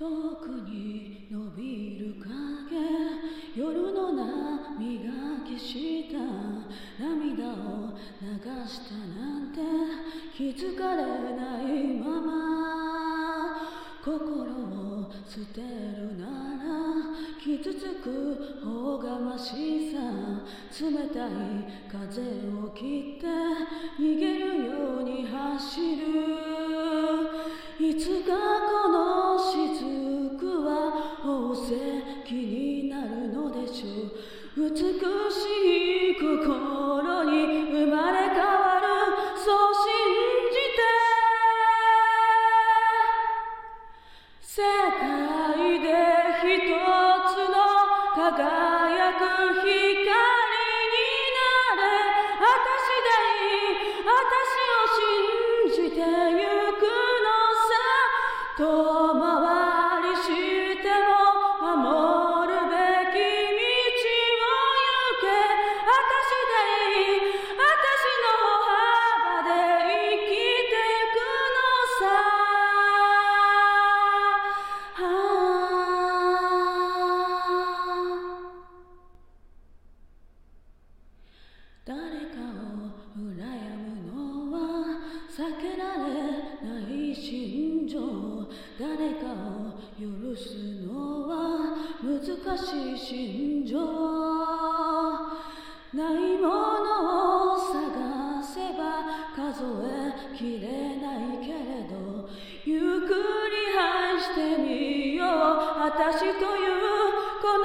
遠くに伸びる影夜の波が消した涙を流したなんて気づかれないまま心を捨てるなら傷つく方がましさ冷たい風を切って逃げるように走るいつか石になるのでしょう。美しい心に生まれ変わる。そう信じて。世界で一つの輝く光になれ。私でいい。私を信じてゆくのさ。避けられない心情。誰かを許すのは難しい心情。ないものを探せば数えきれないけれど。ゆっくり愛してみよう。私というこの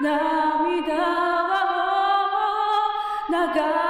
涙を流